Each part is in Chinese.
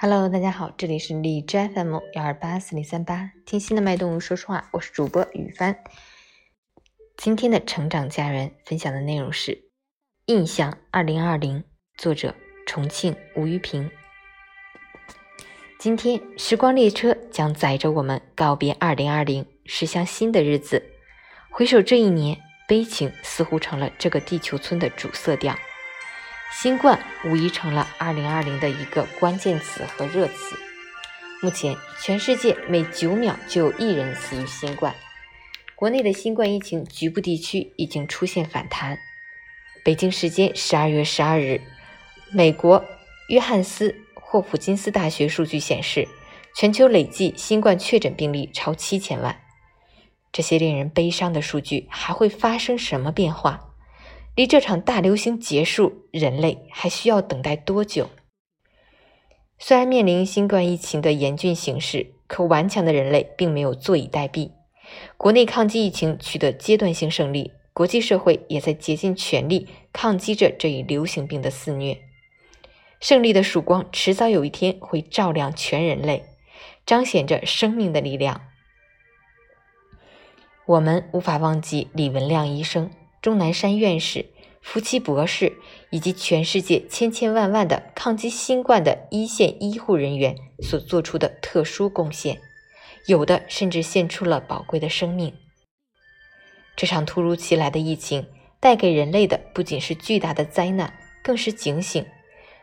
Hello，大家好，这里是荔枝 FM 幺二八四零三八，听心的脉动，说实话，我是主播雨帆。今天的成长家人分享的内容是《印象二零二零》，作者重庆吴玉平。今天，时光列车将载着我们告别二零二零，驶向新的日子。回首这一年，悲情似乎成了这个地球村的主色调。新冠无疑成了2020的一个关键词和热词。目前，全世界每九秒就有一人死于新冠。国内的新冠疫情局部地区已经出现反弹。北京时间12月12日，美国约翰斯霍普金斯大学数据显示，全球累计新冠确诊病例超七千万。这些令人悲伤的数据还会发生什么变化？离这场大流行结束，人类还需要等待多久？虽然面临新冠疫情的严峻形势，可顽强的人类并没有坐以待毙。国内抗击疫情取得阶段性胜利，国际社会也在竭尽全力抗击着这一流行病的肆虐。胜利的曙光迟早有一天会照亮全人类，彰显着生命的力量。我们无法忘记李文亮医生。钟南山院士、福奇博士以及全世界千千万万的抗击新冠的一线医护人员所做出的特殊贡献，有的甚至献出了宝贵的生命。这场突如其来的疫情带给人类的不仅是巨大的灾难，更是警醒。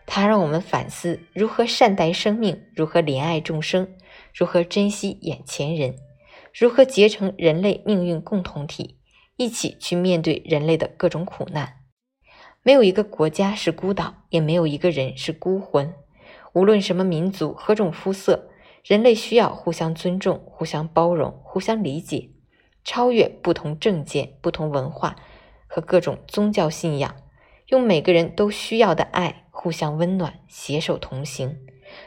它让我们反思如何善待生命，如何怜爱众生，如何珍惜眼前人，如何结成人类命运共同体。一起去面对人类的各种苦难。没有一个国家是孤岛，也没有一个人是孤魂。无论什么民族、何种肤色，人类需要互相尊重、互相包容、互相理解，超越不同政见、不同文化和各种宗教信仰，用每个人都需要的爱互相温暖，携手同行，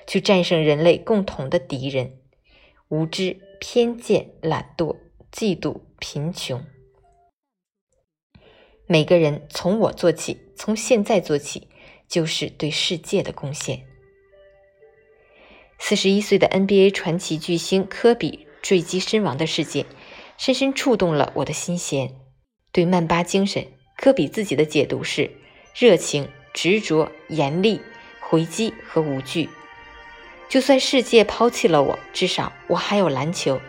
去战胜人类共同的敌人：无知、偏见、懒惰、嫉妒、贫穷。每个人从我做起，从现在做起，就是对世界的贡献。四十一岁的 NBA 传奇巨星科比坠机身亡的事件，深深触动了我的心弦。对曼巴精神，科比自己的解读是：热情、执着、严厉、回击和无惧。就算世界抛弃了我，至少我还有篮球。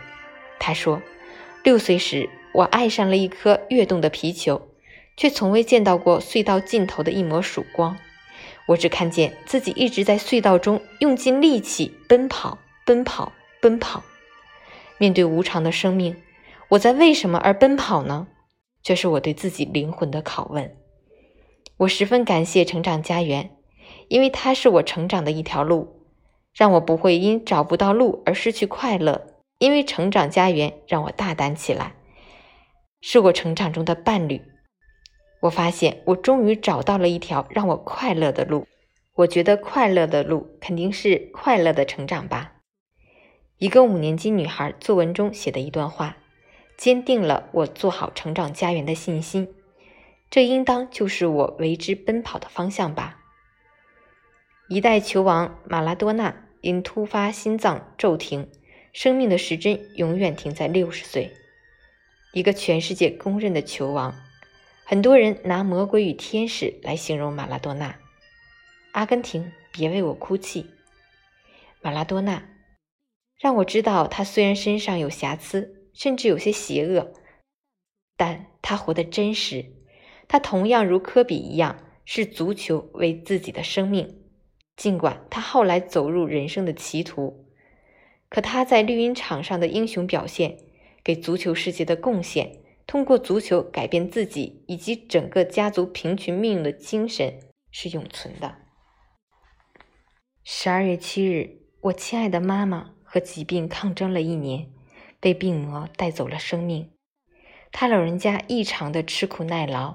他说：“六岁时，我爱上了一颗跃动的皮球。”却从未见到过隧道尽头的一抹曙光，我只看见自己一直在隧道中用尽力气奔跑，奔跑，奔跑。面对无常的生命，我在为什么而奔跑呢？这是我对自己灵魂的拷问。我十分感谢成长家园，因为它是我成长的一条路，让我不会因找不到路而失去快乐。因为成长家园让我大胆起来，是我成长中的伴侣。我发现，我终于找到了一条让我快乐的路。我觉得快乐的路肯定是快乐的成长吧。一个五年级女孩作文中写的一段话，坚定了我做好成长家园的信心。这应当就是我为之奔跑的方向吧。一代球王马拉多纳因突发心脏骤停，生命的时针永远停在六十岁。一个全世界公认的球王。很多人拿魔鬼与天使来形容马拉多纳。阿根廷，别为我哭泣。马拉多纳让我知道，他虽然身上有瑕疵，甚至有些邪恶，但他活得真实。他同样如科比一样，视足球为自己的生命。尽管他后来走入人生的歧途，可他在绿茵场上的英雄表现，给足球世界的贡献。通过足球改变自己以及整个家族平群命运的精神是永存的。十二月七日，我亲爱的妈妈和疾病抗争了一年，被病魔带走了生命。她老人家异常的吃苦耐劳，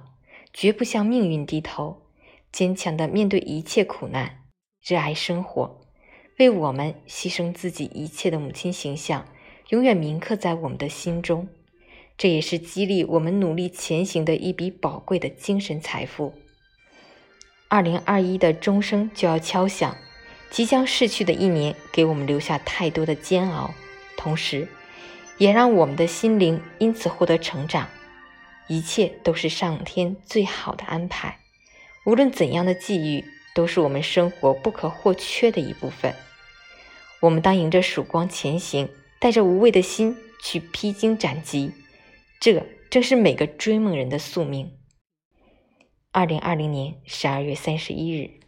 绝不向命运低头，坚强的面对一切苦难，热爱生活，为我们牺牲自己一切的母亲形象，永远铭刻在我们的心中。这也是激励我们努力前行的一笔宝贵的精神财富。二零二一的钟声就要敲响，即将逝去的一年给我们留下太多的煎熬，同时，也让我们的心灵因此获得成长。一切都是上天最好的安排。无论怎样的际遇，都是我们生活不可或缺的一部分。我们当迎着曙光前行，带着无畏的心去披荆斩棘。这正是每个追梦人的宿命。二零二零年十二月三十一日。